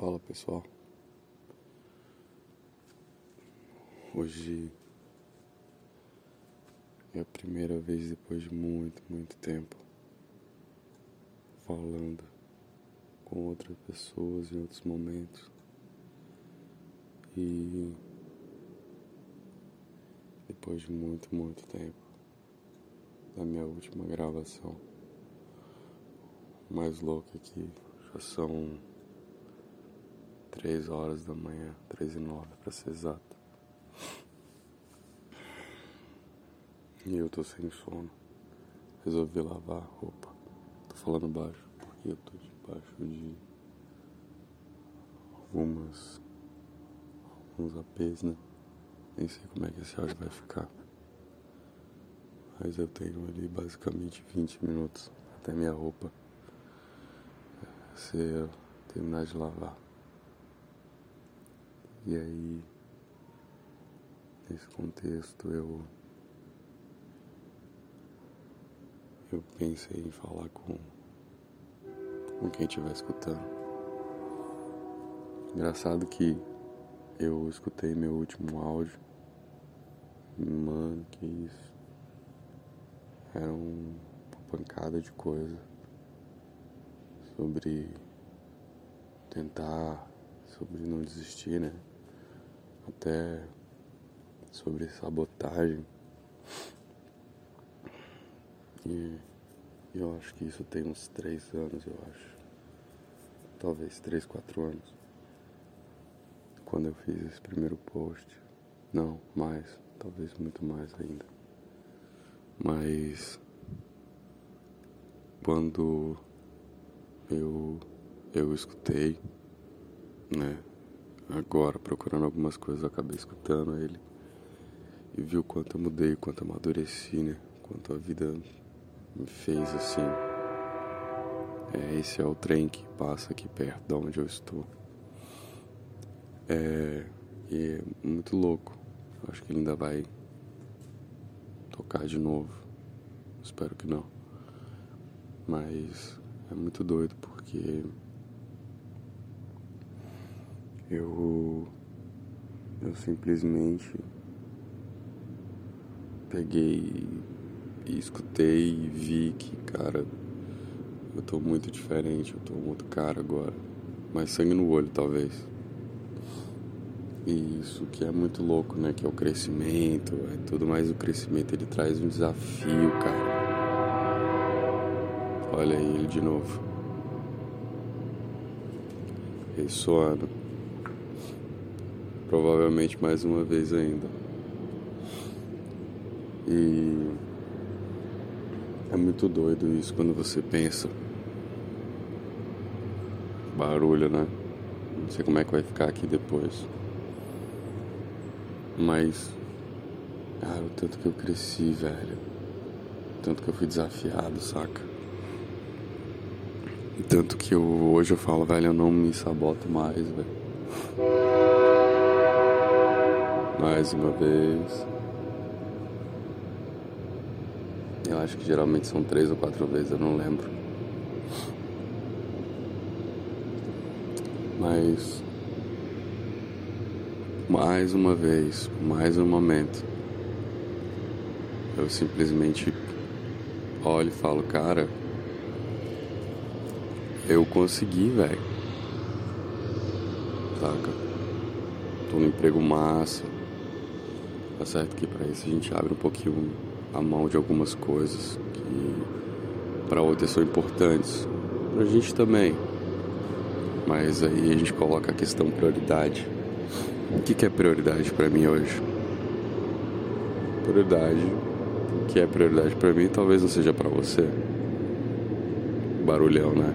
Fala pessoal. Hoje é a primeira vez depois de muito, muito tempo falando com outras pessoas em outros momentos. E depois de muito, muito tempo da minha última gravação. Mais louco é que já são três horas da manhã, três e nove para ser exato. E eu tô sem sono. Resolvi lavar a roupa. Tô falando baixo porque eu tô debaixo de algumas alguns APs, né? Nem sei como é que esse áudio vai ficar. Mas eu tenho ali basicamente 20 minutos até minha roupa se eu terminar de lavar. E aí, nesse contexto, eu eu pensei em falar com com quem estiver escutando. Engraçado que eu escutei meu último áudio. Mano, que isso. Era um, uma pancada de coisa sobre tentar, sobre não desistir, né? Até sobre sabotagem. E eu acho que isso tem uns três anos, eu acho. Talvez três, quatro anos. Quando eu fiz esse primeiro post. Não, mais. Talvez muito mais ainda. Mas quando eu eu escutei, né? Agora, procurando algumas coisas, eu acabei escutando ele e viu quanto eu mudei, quanto eu amadureci, né? Quanto a vida me fez assim. É, esse é o trem que passa aqui perto de onde eu estou. É, e é muito louco. Acho que ele ainda vai tocar de novo. Espero que não. Mas é muito doido porque eu eu simplesmente peguei e escutei e vi que, cara, eu tô muito diferente, eu tô muito cara agora. Mais sangue no olho, talvez. E isso que é muito louco, né? Que é o crescimento, é tudo mais o crescimento, ele traz um desafio, cara. Olha aí ele de novo. Ressoando. Provavelmente mais uma vez ainda. E é muito doido isso quando você pensa. Barulho, né? Não sei como é que vai ficar aqui depois. Mas, cara, o tanto que eu cresci, velho. O tanto que eu fui desafiado, saca? E tanto que eu, hoje eu falo, velho, eu não me saboto mais, velho mais uma vez. Eu acho que geralmente são três ou quatro vezes, eu não lembro. Mas mais uma vez, mais um momento, eu simplesmente olho e falo, cara, eu consegui, velho. Saca? Tô no emprego massa Tá certo que para isso a gente abre um pouquinho a mão de algumas coisas que para outras são importantes. Pra gente também. Mas aí a gente coloca a questão prioridade. O que, que é prioridade para mim hoje? Prioridade. O que é prioridade para mim talvez não seja para você. Barulhão, né?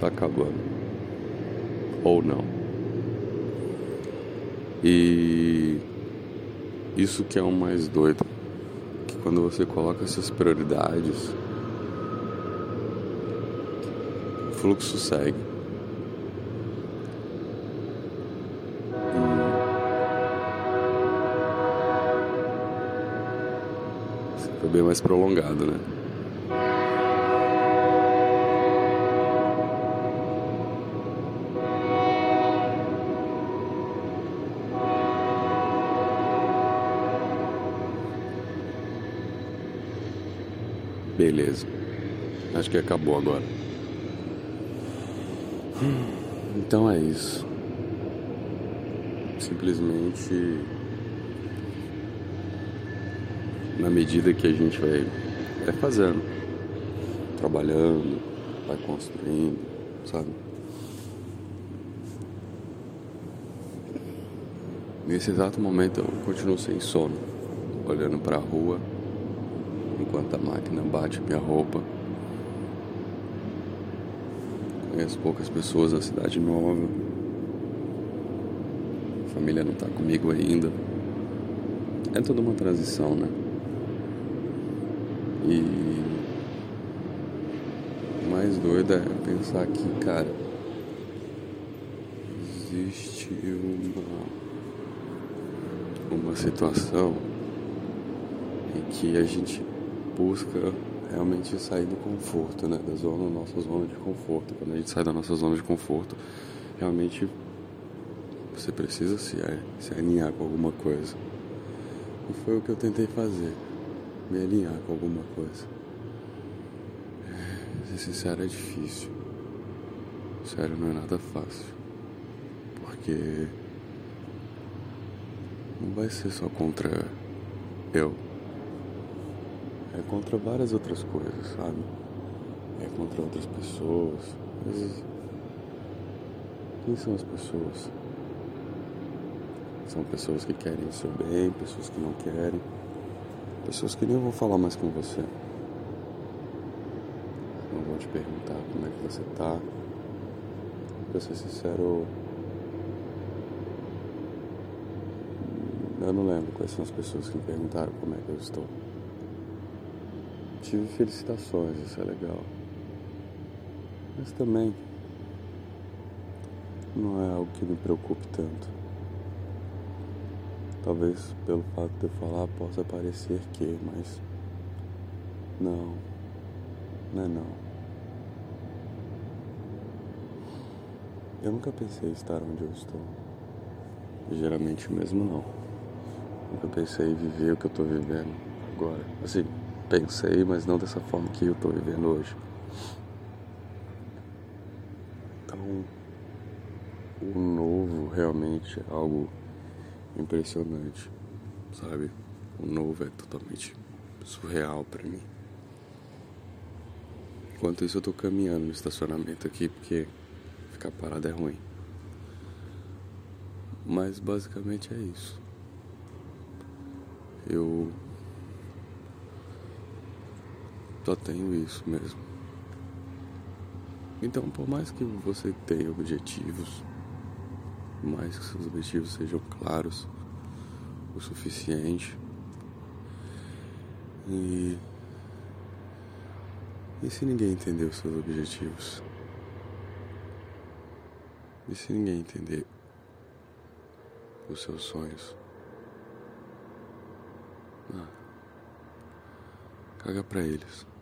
Tá acabando. Ou não. E isso que é o mais doido, que quando você coloca essas prioridades, o fluxo segue. foi bem mais prolongado, né? Beleza. Acho que acabou agora. Então é isso. Simplesmente na medida que a gente vai, vai fazendo, trabalhando, vai construindo, sabe? Nesse exato momento eu continuo sem sono, olhando para a rua, enquanto a máquina bate minha roupa. Conheço poucas pessoas na cidade nova. A família não tá comigo ainda. É toda uma transição, né? E o mais doido é pensar que, cara, existe uma, uma situação em que a gente busca realmente sair do conforto, né? Da zona, nossa zona de conforto. Quando a gente sai da nossa zona de conforto, realmente você precisa se, se alinhar com alguma coisa. E foi o que eu tentei fazer me alinhar com alguma coisa. É, ser sincero é difícil. Sério, não é nada fácil. Porque não vai ser só contra eu. É contra várias outras coisas, sabe? É contra outras pessoas. Mas quem são as pessoas? São pessoas que querem o seu bem, pessoas que não querem. Pessoas que nem vão falar mais com você. Não vão te perguntar como é que você tá. Pra ser sincero, eu não lembro quais são as pessoas que me perguntaram como é que eu estou. Tive felicitações, isso é legal. Mas também não é algo que me preocupe tanto. Talvez pelo fato de eu falar possa parecer que, mas não, não é não. Eu nunca pensei estar onde eu estou. Geralmente mesmo não. Nunca pensei em viver o que eu estou vivendo agora. Assim, pensei, mas não dessa forma que eu estou vivendo hoje. Então, o novo realmente é algo impressionante, sabe? O novo é totalmente surreal para mim. Enquanto isso eu tô caminhando no estacionamento aqui porque ficar parado é ruim. Mas basicamente é isso. Eu só tenho isso mesmo. Então, por mais que você tenha objetivos, mais que seus objetivos sejam claros o suficiente. E, e se ninguém entender os seus objetivos? E se ninguém entender os seus sonhos? Ah, caga pra eles.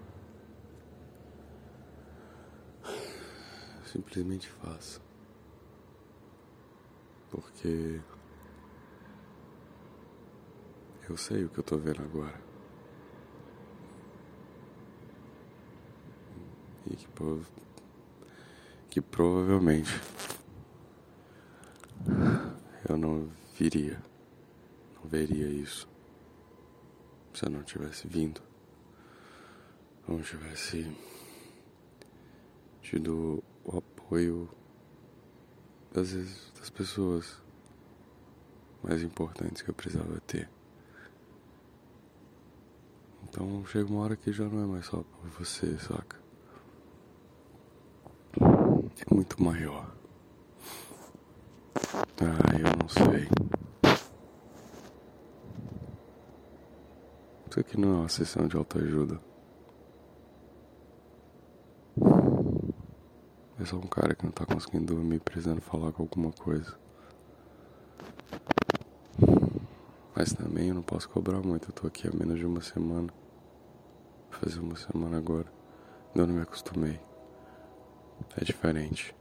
Simplesmente faça. Porque eu sei o que eu tô vendo agora. E que, que provavelmente eu não viria, não veria isso se eu não tivesse vindo, não tivesse tido o apoio das, das pessoas mais importantes que eu precisava ter. Então chega uma hora que já não é mais só por você, saca? É muito maior. Ah, eu não sei. Isso aqui não é uma sessão de autoajuda. É só um cara que não tá conseguindo dormir, precisando falar com alguma coisa. Mas também eu não posso cobrar muito, eu tô aqui há menos de uma semana. Vou fazer uma semana agora. Eu não me acostumei. É diferente.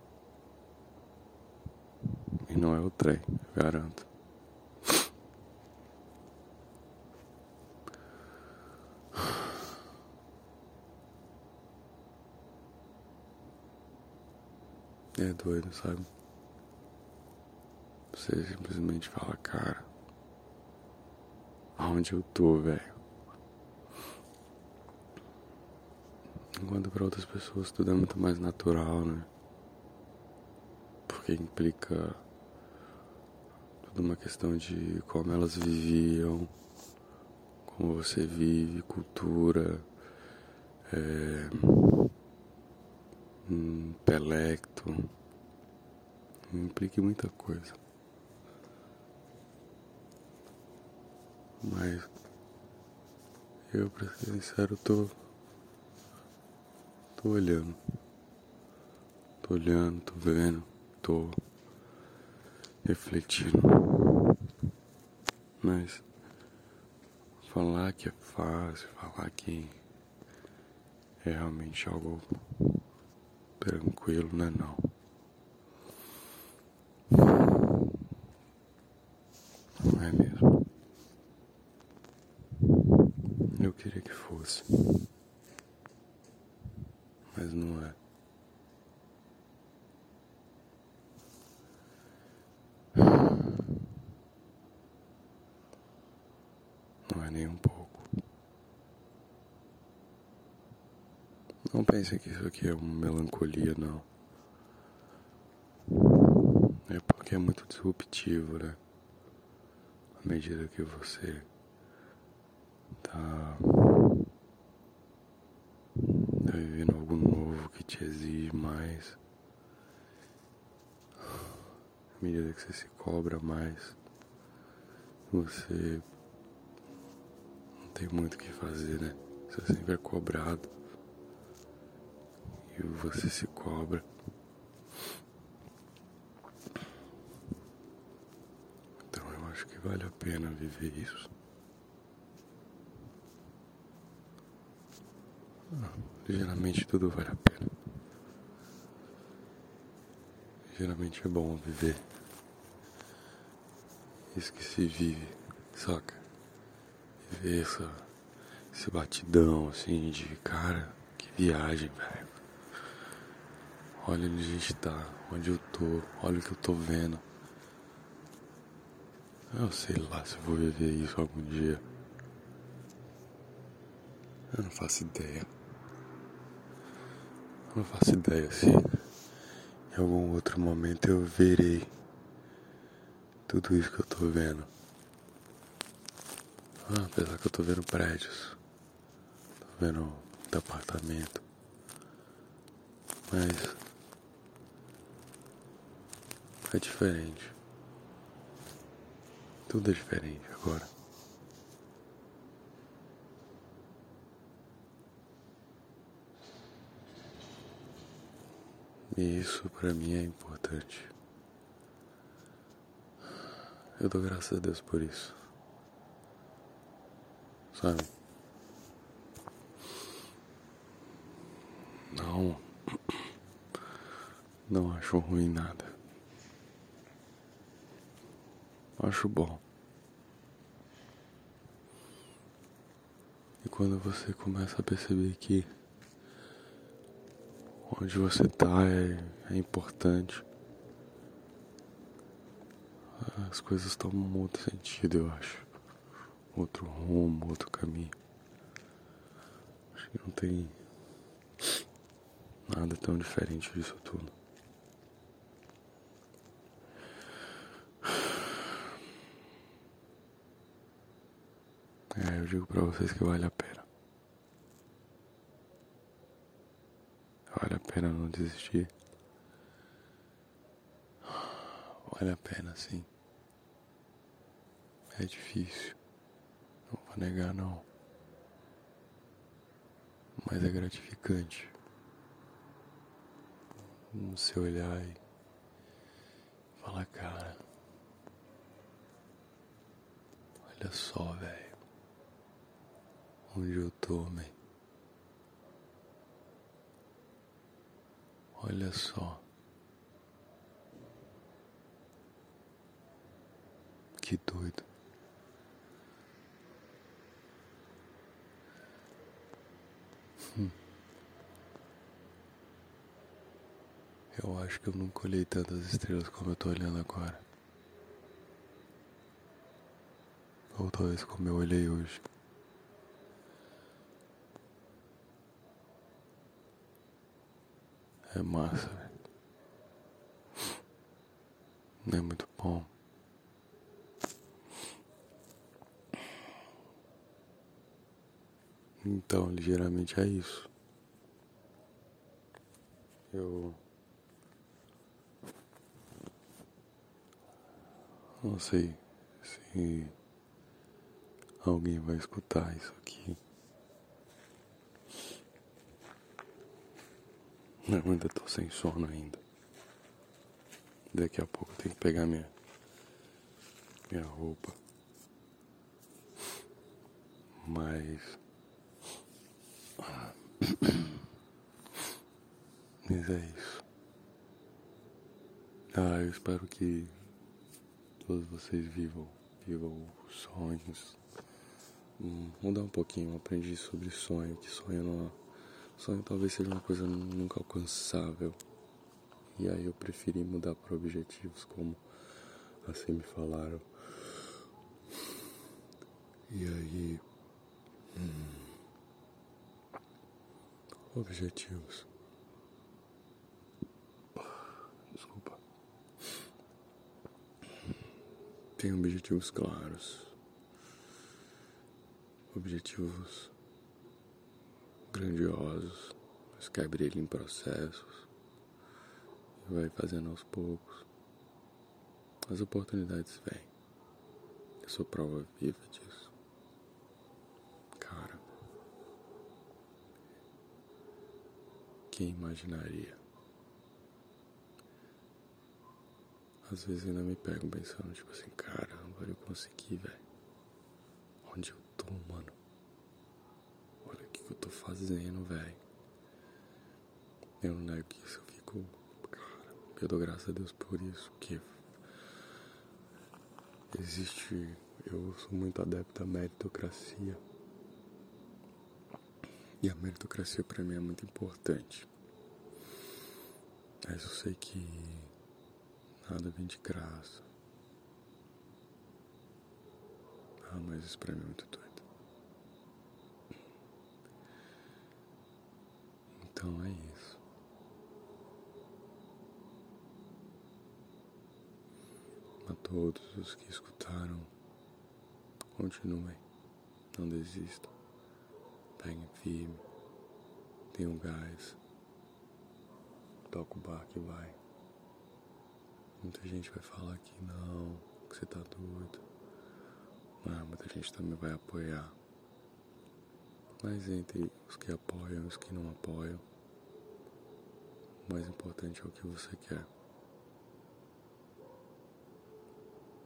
E não é o trem, garanto. É doido, sabe? Você simplesmente fala, cara, aonde eu tô, velho? Enquanto para outras pessoas tudo é muito mais natural, né? Porque implica tudo uma questão de como elas viviam, como você vive, cultura, é, intelecto, implica muita coisa. Mas eu, pra ser sincero, tô Tô olhando. Tô olhando, tô vendo, tô refletindo. Mas falar que é fácil, falar que é realmente algo tranquilo, não é não. Não é mesmo. Eu queria que fosse mas não é. Não é nem um pouco. Não pense que isso aqui é uma melancolia, não. É porque é muito disruptivo, né? À medida que você tá tá vivendo algo novo que te exige mais. À medida que você se cobra mais, você não tem muito o que fazer, né? Você sempre é cobrado. E você se cobra. Então eu acho que vale a pena viver isso. Geralmente tudo vale a pena. Geralmente é bom viver. Isso que se vive, saca? Viver essa, esse batidão assim de cara, que viagem, velho. Olha onde a gente tá, onde eu tô, olha o que eu tô vendo. Eu sei lá se eu vou viver isso algum dia. Eu não faço ideia. Não faço ideia se em algum outro momento eu verei tudo isso que eu tô vendo. Ah, apesar que eu tô vendo prédios, tô vendo apartamento, mas é diferente. Tudo é diferente agora. E isso para mim é importante. Eu dou graças a Deus por isso. Sabe? Não. Não acho ruim nada. Acho bom. E quando você começa a perceber que onde você está é, é importante. As coisas tomam outro sentido, eu acho. Outro rumo, outro caminho. Acho que não tem nada tão diferente disso tudo. É, eu digo pra vocês que vale a pena. Vale a pena não desistir. Vale a pena sim. É difícil. Não vou negar não. Mas é gratificante. Você olhar e falar, cara. Olha só, velho. Onde eu man. Olha só. Que doido. Hum. Eu acho que eu nunca olhei tantas estrelas como eu tô olhando agora. Ou talvez como eu olhei hoje. É massa. Não é muito bom. Então, ligeiramente é isso. Eu não sei se alguém vai escutar isso aqui. Ainda tô sem sono ainda. Daqui a pouco eu tenho que pegar minha minha roupa. Mas Mas é isso. Ah, eu espero que todos vocês vivam, vivam os sonhos. Hum, mudar um pouquinho, aprendi sobre sonho, que sonho não. Sonho talvez seja uma coisa nunca alcançável. E aí eu preferi mudar para objetivos, como assim me falaram. E aí. Hum, objetivos. Desculpa. Tem objetivos claros. Objetivos grandiosos, mas quebre ele em processos e vai fazendo aos poucos. As oportunidades vêm. Eu sou prova viva disso. Cara, quem imaginaria? Às vezes ainda me pego pensando, tipo assim, caramba, eu consegui, velho. Onde eu tô, mano? Que, que eu tô fazendo, velho. Eu não nego isso, eu fico. Cara, eu dou graças a Deus por isso, porque existe. Eu sou muito adepto à meritocracia. E a meritocracia para mim é muito importante. Mas eu sei que Nada vem de graça. Ah, mas isso pra mim é muito doido. Então é isso. A todos os que escutaram, continuem. Não desistam. Peguem firme. Tenham gás. Toca o barco e vai. Muita gente vai falar que não, que você tá doido. Mas muita gente também vai apoiar. Mas entre os que apoiam e os que não apoiam, mais importante é o que você quer.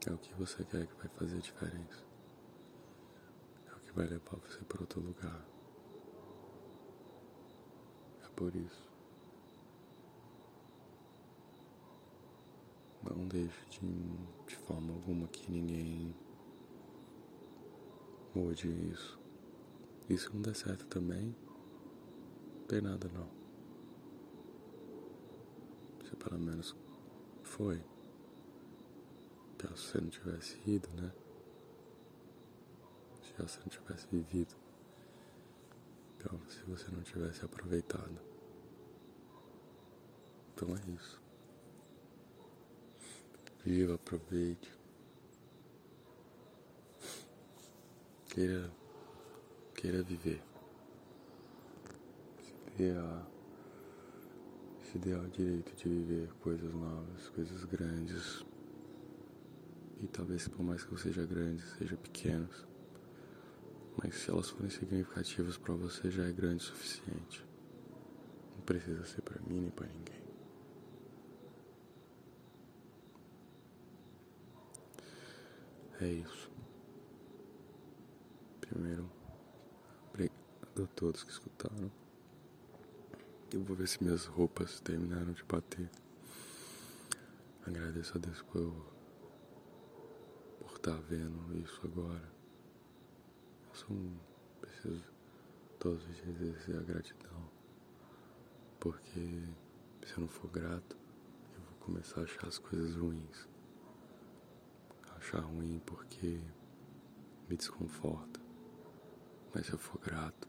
É o que você quer que vai fazer a diferença. É o que vai levar você para outro lugar. É por isso. Não deixe de, de forma alguma que ninguém mude isso. E se não der certo também, tem nada não. Se pelo menos foi. Se você não tivesse ido, né? Se você não tivesse vivido. Então, se você não tivesse aproveitado. Então é isso. Viva, aproveite. Queira, queira viver. Se dê, a, se dê ao direito de viver coisas novas, coisas grandes. E talvez por mais que eu seja grande, seja pequenos. Mas se elas forem significativas para você, já é grande o suficiente. Não precisa ser para mim nem para ninguém. É isso. Primeiro, obrigado a todos que escutaram. Eu vou ver se minhas roupas terminaram de bater. Agradeço a Deus por, por estar vendo isso agora. Eu sou um, preciso todos os dias exercer a gratidão. Porque Se eu não for grato, eu vou começar a achar as coisas ruins. Achar ruim porque me desconforta. Mas se eu for grato,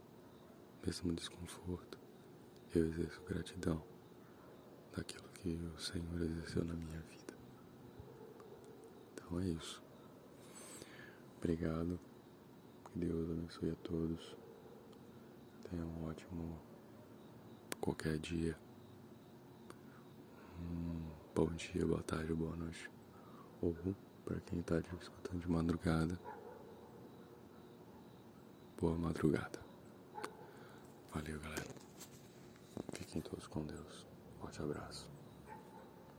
mesmo desconforto, eu exerço gratidão daquilo que o Senhor exerceu na minha vida. Então é isso. Obrigado. Que Deus abençoe a todos. Tenha um ótimo qualquer dia. Um bom dia, boa tarde, boa noite. Ou para quem está escutando de madrugada. Boa madrugada. Valeu, galera. Fiquem todos com Deus. Forte abraço.